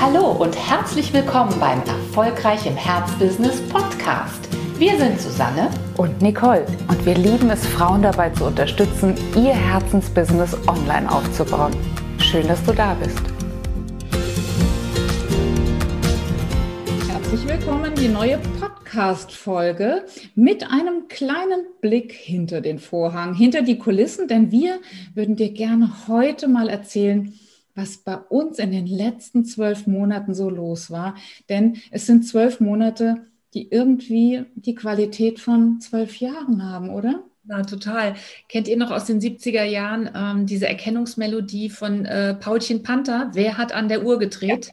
Hallo und herzlich willkommen beim Erfolgreich im Herzbusiness Podcast. Wir sind Susanne und Nicole und wir lieben es, Frauen dabei zu unterstützen, ihr Herzensbusiness online aufzubauen. Schön, dass du da bist. Herzlich willkommen, die neue Podcast-Folge mit einem kleinen Blick hinter den Vorhang, hinter die Kulissen, denn wir würden dir gerne heute mal erzählen, was bei uns in den letzten zwölf Monaten so los war. Denn es sind zwölf Monate, die irgendwie die Qualität von zwölf Jahren haben, oder? Ja, total. Kennt ihr noch aus den 70er Jahren ähm, diese Erkennungsmelodie von äh, Paulchen Panther? Wer hat an der Uhr gedreht? Ja.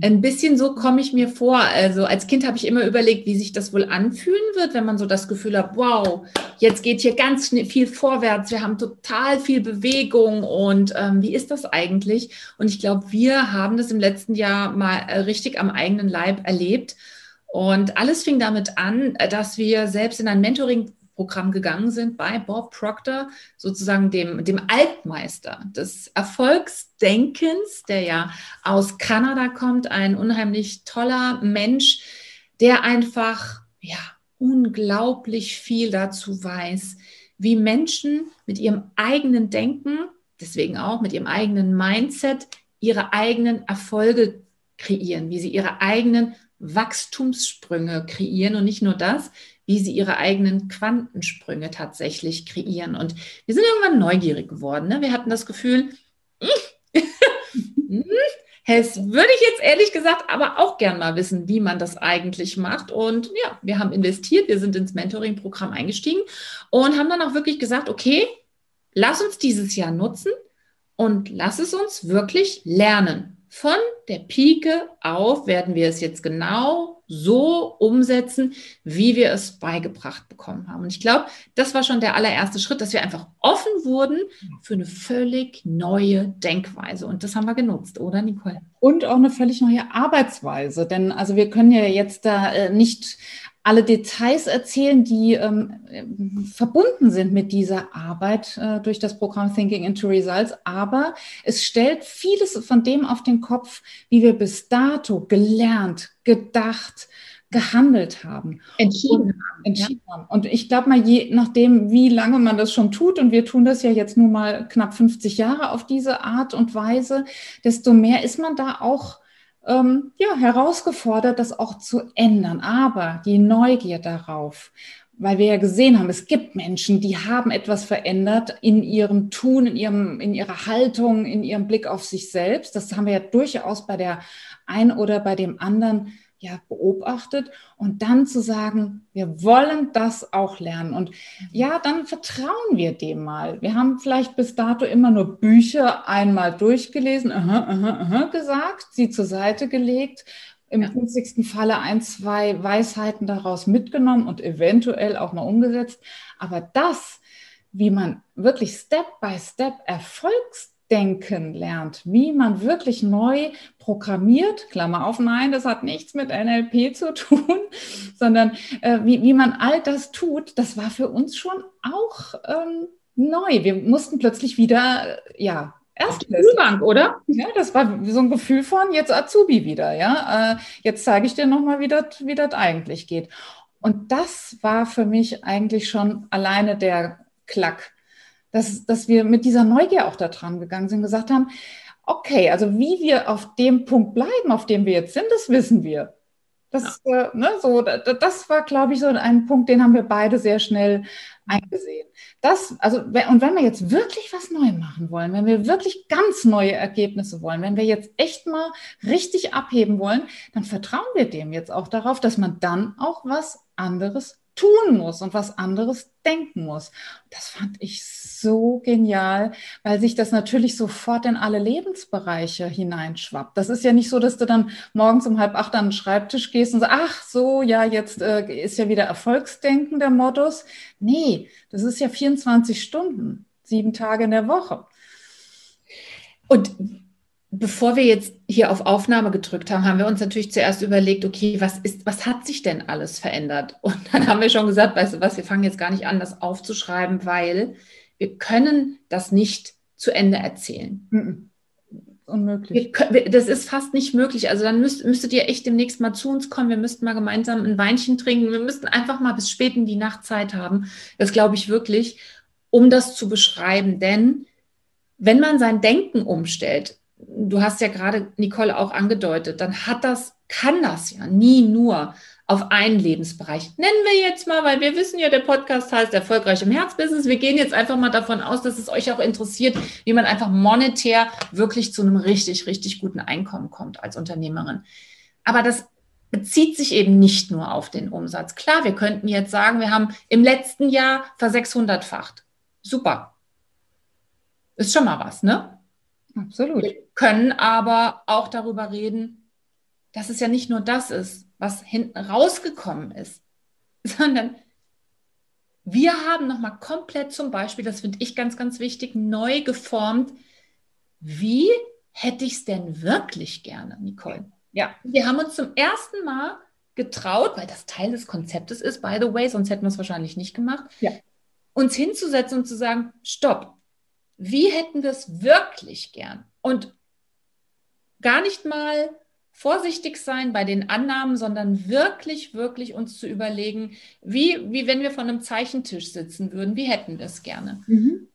Ein bisschen so komme ich mir vor. Also als Kind habe ich immer überlegt, wie sich das wohl anfühlen wird, wenn man so das Gefühl hat, wow, jetzt geht hier ganz viel vorwärts, wir haben total viel Bewegung und ähm, wie ist das eigentlich? Und ich glaube, wir haben das im letzten Jahr mal äh, richtig am eigenen Leib erlebt. Und alles fing damit an, dass wir selbst in ein Mentoring Programm gegangen sind bei Bob Proctor, sozusagen dem, dem Altmeister des Erfolgsdenkens, der ja aus Kanada kommt, ein unheimlich toller Mensch, der einfach, ja, unglaublich viel dazu weiß, wie Menschen mit ihrem eigenen Denken, deswegen auch mit ihrem eigenen Mindset, ihre eigenen Erfolge kreieren, wie sie ihre eigenen Wachstumssprünge kreieren. Und nicht nur das, wie sie ihre eigenen Quantensprünge tatsächlich kreieren. Und wir sind irgendwann neugierig geworden. Ne? Wir hatten das Gefühl, es würde ich jetzt ehrlich gesagt aber auch gern mal wissen, wie man das eigentlich macht. Und ja, wir haben investiert, wir sind ins Mentoring-Programm eingestiegen und haben dann auch wirklich gesagt, okay, lass uns dieses Jahr nutzen und lass es uns wirklich lernen. Von der Pike auf werden wir es jetzt genau so umsetzen, wie wir es beigebracht bekommen haben. Und ich glaube, das war schon der allererste Schritt, dass wir einfach offen wurden für eine völlig neue Denkweise. Und das haben wir genutzt, oder Nicole? Und auch eine völlig neue Arbeitsweise. Denn also wir können ja jetzt da äh, nicht alle Details erzählen, die ähm, verbunden sind mit dieser Arbeit äh, durch das Programm Thinking into Results. Aber es stellt vieles von dem auf den Kopf, wie wir bis dato gelernt, gedacht, gehandelt haben. Entschieden haben. Entschieden ja. haben. Und ich glaube mal, je nachdem, wie lange man das schon tut, und wir tun das ja jetzt nun mal knapp 50 Jahre auf diese Art und Weise, desto mehr ist man da auch ähm, ja, herausgefordert, das auch zu ändern. Aber die Neugier darauf, weil wir ja gesehen haben, es gibt Menschen, die haben etwas verändert in ihrem Tun, in, ihrem, in ihrer Haltung, in ihrem Blick auf sich selbst. Das haben wir ja durchaus bei der ein oder bei dem anderen ja, beobachtet und dann zu sagen, wir wollen das auch lernen. Und ja, dann vertrauen wir dem mal. Wir haben vielleicht bis dato immer nur Bücher einmal durchgelesen, aha, aha, aha, gesagt, sie zur Seite gelegt, im günstigsten Falle ein, zwei Weisheiten daraus mitgenommen und eventuell auch mal umgesetzt. Aber das, wie man wirklich Step by Step Erfolgs denken lernt, wie man wirklich neu programmiert, Klammer auf, nein, das hat nichts mit NLP zu tun, sondern äh, wie, wie man all das tut, das war für uns schon auch ähm, neu. Wir mussten plötzlich wieder, äh, ja, Erst Schulbank, oder? Ja, das war so ein Gefühl von jetzt Azubi wieder, ja. Äh, jetzt zeige ich dir nochmal, wie das, wie das eigentlich geht. Und das war für mich eigentlich schon alleine der Klack dass, dass wir mit dieser Neugier auch da dran gegangen sind, gesagt haben, okay, also wie wir auf dem Punkt bleiben, auf dem wir jetzt sind, das wissen wir. Das, ja. äh, ne, so, das war, glaube ich, so ein Punkt, den haben wir beide sehr schnell eingesehen. Das, also, und wenn wir jetzt wirklich was neu machen wollen, wenn wir wirklich ganz neue Ergebnisse wollen, wenn wir jetzt echt mal richtig abheben wollen, dann vertrauen wir dem jetzt auch darauf, dass man dann auch was anderes tun muss und was anderes denken muss. Das fand ich so genial, weil sich das natürlich sofort in alle Lebensbereiche hineinschwappt. Das ist ja nicht so, dass du dann morgens um halb acht an den Schreibtisch gehst und sagst, ach so, ja, jetzt äh, ist ja wieder Erfolgsdenken der Modus. Nee, das ist ja 24 Stunden, sieben Tage in der Woche. Und bevor wir jetzt hier auf Aufnahme gedrückt haben, haben wir uns natürlich zuerst überlegt, okay, was ist, was hat sich denn alles verändert? Und dann haben wir schon gesagt, weißt du was, wir fangen jetzt gar nicht an, das aufzuschreiben, weil wir können das nicht zu Ende erzählen. unmöglich. das ist fast nicht möglich. Also dann müsst, müsstet ihr echt demnächst mal zu uns kommen. Wir müssten mal gemeinsam ein Weinchen trinken. Wir müssten einfach mal bis spät in die Nacht Zeit haben. Das glaube ich wirklich, um das zu beschreiben. Denn wenn man sein Denken umstellt, du hast ja gerade Nicole auch angedeutet, dann hat das, kann das ja nie nur auf einen Lebensbereich. Nennen wir jetzt mal, weil wir wissen ja, der Podcast heißt Erfolgreich im Herzbusiness. Wir gehen jetzt einfach mal davon aus, dass es euch auch interessiert, wie man einfach monetär wirklich zu einem richtig, richtig guten Einkommen kommt als Unternehmerin. Aber das bezieht sich eben nicht nur auf den Umsatz. Klar, wir könnten jetzt sagen, wir haben im letzten Jahr versechshundertfacht. Super. Ist schon mal was, ne? Absolut. Wir können aber auch darüber reden, dass es ja nicht nur das ist, was hinten rausgekommen ist, sondern wir haben nochmal komplett zum Beispiel, das finde ich ganz, ganz wichtig, neu geformt. Wie hätte ich es denn wirklich gerne, Nicole? Ja. Wir haben uns zum ersten Mal getraut, weil das Teil des Konzeptes ist, by the way, sonst hätten wir es wahrscheinlich nicht gemacht, ja. uns hinzusetzen und zu sagen, stopp, wie hätten wir es wirklich gern? Und gar nicht mal vorsichtig sein bei den Annahmen, sondern wirklich, wirklich uns zu überlegen, wie, wie wenn wir vor einem Zeichentisch sitzen würden, wie hätten wir es gerne. Mhm.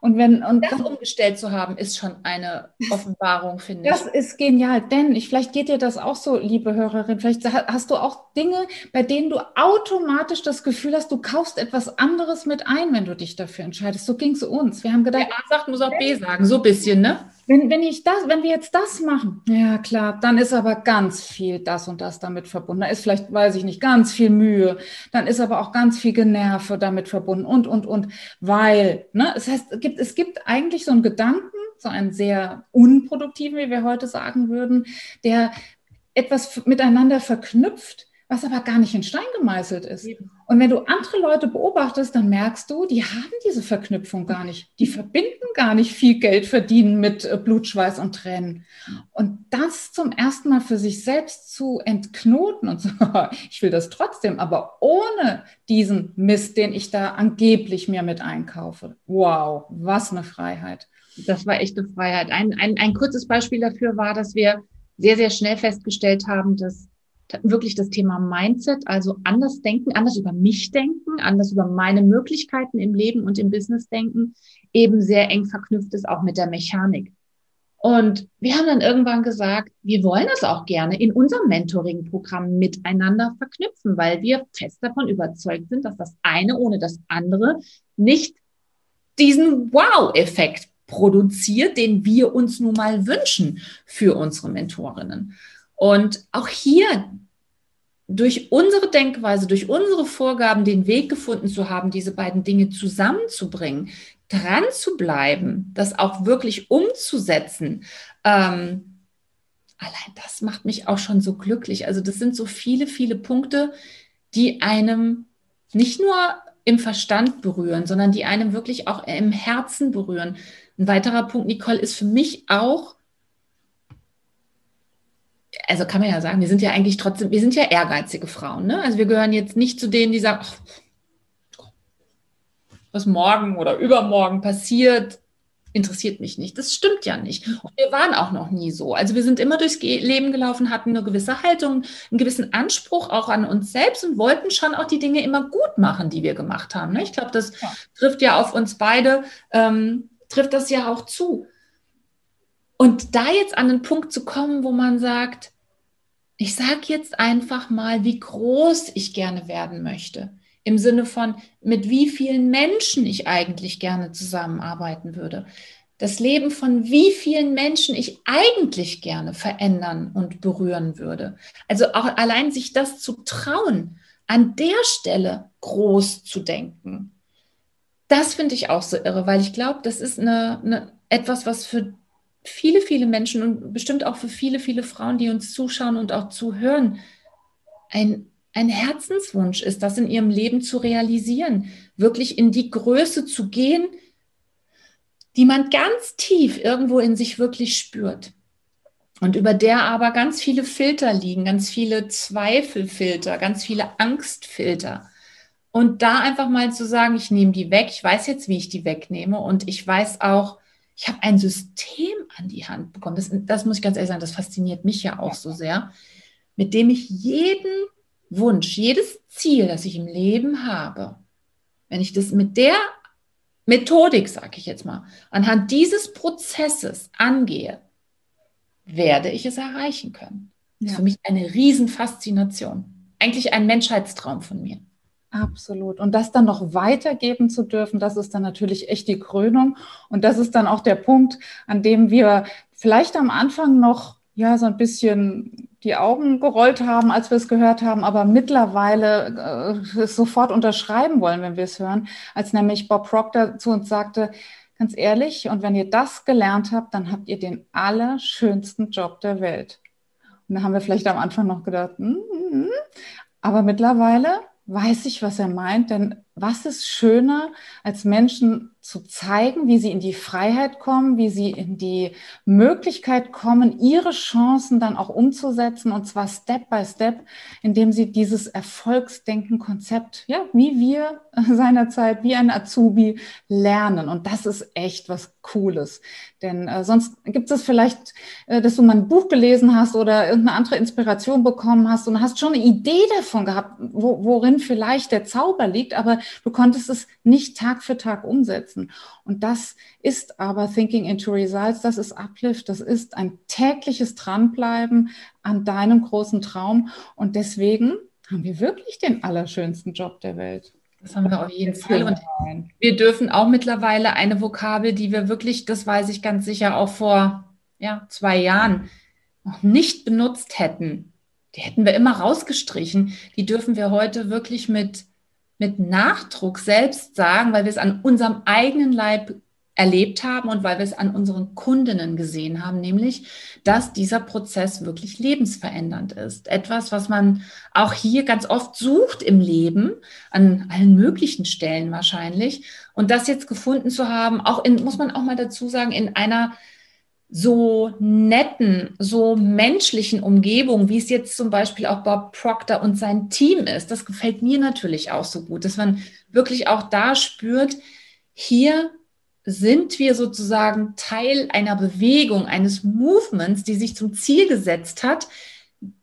Und wenn und das umgestellt zu haben, ist schon eine Offenbarung, finde ich. Das ist genial, denn ich, vielleicht geht dir das auch so, liebe Hörerin. Vielleicht hast du auch Dinge, bei denen du automatisch das Gefühl hast, du kaufst etwas anderes mit ein, wenn du dich dafür entscheidest. So ging es uns. Wir haben gedacht, A sagt, muss auch B sagen, so ein bisschen, ne? Wenn, wenn ich das, wenn wir jetzt das machen, ja klar, dann ist aber ganz viel das und das damit verbunden. Da ist vielleicht, weiß ich nicht, ganz viel Mühe. Dann ist aber auch ganz viel Generve damit verbunden und, und, und, weil, ne, es heißt, es gibt, es gibt eigentlich so einen Gedanken, so einen sehr unproduktiven, wie wir heute sagen würden, der etwas miteinander verknüpft, was aber gar nicht in Stein gemeißelt ist. Und wenn du andere Leute beobachtest, dann merkst du, die haben diese Verknüpfung gar nicht. Die verbinden gar nicht viel Geld verdienen mit äh, Blut, Schweiß und Tränen. Und das zum ersten Mal für sich selbst zu entknoten und so, ich will das trotzdem, aber ohne diesen Mist, den ich da angeblich mir mit einkaufe. Wow, was eine Freiheit. Das war echt eine Freiheit. Ein, ein, ein kurzes Beispiel dafür war, dass wir sehr, sehr schnell festgestellt haben, dass wirklich das Thema Mindset, also anders denken, anders über mich denken, anders über meine Möglichkeiten im Leben und im Business denken, eben sehr eng verknüpft ist auch mit der Mechanik. Und wir haben dann irgendwann gesagt, wir wollen das auch gerne in unserem Mentoring-Programm miteinander verknüpfen, weil wir fest davon überzeugt sind, dass das eine ohne das andere nicht diesen Wow-Effekt produziert, den wir uns nun mal wünschen für unsere Mentorinnen. Und auch hier durch unsere Denkweise, durch unsere Vorgaben den Weg gefunden zu haben, diese beiden Dinge zusammenzubringen, dran zu bleiben, das auch wirklich umzusetzen. Ähm, allein das macht mich auch schon so glücklich. Also das sind so viele, viele Punkte, die einem nicht nur im Verstand berühren, sondern die einem wirklich auch im Herzen berühren. Ein weiterer Punkt, Nicole, ist für mich auch, also kann man ja sagen, wir sind ja eigentlich trotzdem, wir sind ja ehrgeizige Frauen. Ne? Also wir gehören jetzt nicht zu denen, die sagen, ach, was morgen oder übermorgen passiert, interessiert mich nicht. Das stimmt ja nicht. Und wir waren auch noch nie so. Also wir sind immer durchs Leben gelaufen, hatten eine gewisse Haltung, einen gewissen Anspruch auch an uns selbst und wollten schon auch die Dinge immer gut machen, die wir gemacht haben. Ne? Ich glaube, das ja. trifft ja auf uns beide, ähm, trifft das ja auch zu. Und da jetzt an den Punkt zu kommen, wo man sagt, ich sage jetzt einfach mal, wie groß ich gerne werden möchte. Im Sinne von, mit wie vielen Menschen ich eigentlich gerne zusammenarbeiten würde. Das Leben von wie vielen Menschen ich eigentlich gerne verändern und berühren würde. Also auch allein sich das zu trauen, an der Stelle groß zu denken. Das finde ich auch so irre, weil ich glaube, das ist eine, eine, etwas, was für viele, viele Menschen und bestimmt auch für viele, viele Frauen, die uns zuschauen und auch zuhören, ein, ein Herzenswunsch ist, das in ihrem Leben zu realisieren, wirklich in die Größe zu gehen, die man ganz tief irgendwo in sich wirklich spürt. Und über der aber ganz viele Filter liegen, ganz viele Zweifelfilter, ganz viele Angstfilter. Und da einfach mal zu sagen, ich nehme die weg, ich weiß jetzt, wie ich die wegnehme und ich weiß auch, ich habe ein System an die Hand bekommen. Das, das muss ich ganz ehrlich sagen, das fasziniert mich ja auch so sehr, mit dem ich jeden Wunsch, jedes Ziel, das ich im Leben habe, wenn ich das mit der Methodik, sage ich jetzt mal, anhand dieses Prozesses angehe, werde ich es erreichen können. Das ist für mich eine Riesenfaszination. Eigentlich ein Menschheitstraum von mir. Absolut. Und das dann noch weitergeben zu dürfen, das ist dann natürlich echt die Krönung. Und das ist dann auch der Punkt, an dem wir vielleicht am Anfang noch ja so ein bisschen die Augen gerollt haben, als wir es gehört haben, aber mittlerweile äh, es sofort unterschreiben wollen, wenn wir es hören, als nämlich Bob Proctor zu uns sagte, ganz ehrlich, und wenn ihr das gelernt habt, dann habt ihr den allerschönsten Job der Welt. Und da haben wir vielleicht am Anfang noch gedacht, mm, mm, aber mittlerweile weiß ich, was er meint, denn was ist schöner, als Menschen zu zeigen, wie sie in die Freiheit kommen, wie sie in die Möglichkeit kommen, ihre Chancen dann auch umzusetzen und zwar Step by Step, indem sie dieses Erfolgsdenken-Konzept, ja, wie wir seinerzeit, wie ein Azubi lernen. Und das ist echt was Cooles. Denn äh, sonst gibt es vielleicht, äh, dass du mal ein Buch gelesen hast oder irgendeine andere Inspiration bekommen hast und hast schon eine Idee davon gehabt, wo, worin vielleicht der Zauber liegt, aber du konntest es nicht Tag für Tag umsetzen. Und das ist aber Thinking into Results, das ist Uplift, das ist ein tägliches Dranbleiben an deinem großen Traum. Und deswegen haben wir wirklich den allerschönsten Job der Welt. Das haben wir auf jeden Fall. Und wir dürfen auch mittlerweile eine Vokabel, die wir wirklich, das weiß ich ganz sicher, auch vor ja, zwei Jahren noch nicht benutzt hätten. Die hätten wir immer rausgestrichen. Die dürfen wir heute wirklich mit mit Nachdruck selbst sagen, weil wir es an unserem eigenen Leib erlebt haben und weil wir es an unseren Kundinnen gesehen haben, nämlich, dass dieser Prozess wirklich lebensverändernd ist. Etwas, was man auch hier ganz oft sucht im Leben, an allen möglichen Stellen wahrscheinlich. Und das jetzt gefunden zu haben, auch in, muss man auch mal dazu sagen, in einer so netten, so menschlichen Umgebung, wie es jetzt zum Beispiel auch Bob Proctor und sein Team ist, das gefällt mir natürlich auch so gut, dass man wirklich auch da spürt, hier sind wir sozusagen Teil einer Bewegung, eines Movements, die sich zum Ziel gesetzt hat,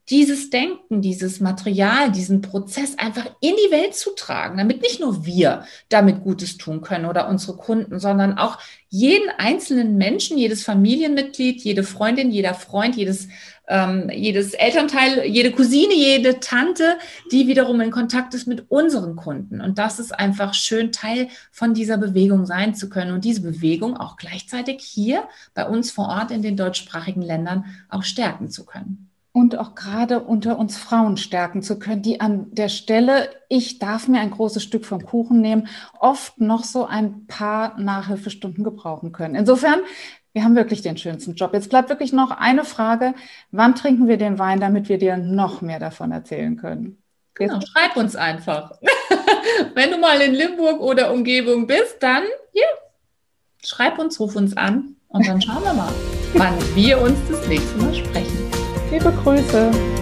dieses Denken, dieses Material, diesen Prozess einfach in die Welt zu tragen, damit nicht nur wir damit Gutes tun können oder unsere Kunden, sondern auch jeden einzelnen Menschen, jedes Familienmitglied, jede Freundin, jeder Freund, jedes, ähm, jedes Elternteil, jede Cousine, jede Tante, die wiederum in Kontakt ist mit unseren Kunden. Und das ist einfach schön, Teil von dieser Bewegung sein zu können und diese Bewegung auch gleichzeitig hier bei uns vor Ort in den deutschsprachigen Ländern auch stärken zu können und auch gerade unter uns Frauen stärken zu können, die an der Stelle, ich darf mir ein großes Stück vom Kuchen nehmen, oft noch so ein paar Nachhilfestunden gebrauchen können. Insofern, wir haben wirklich den schönsten Job. Jetzt bleibt wirklich noch eine Frage. Wann trinken wir den Wein, damit wir dir noch mehr davon erzählen können? Genau, schreib uns einfach. Wenn du mal in Limburg oder Umgebung bist, dann hier, schreib uns, ruf uns an und dann schauen wir mal, wann wir uns das nächste Mal sprechen. Liebe Grüße.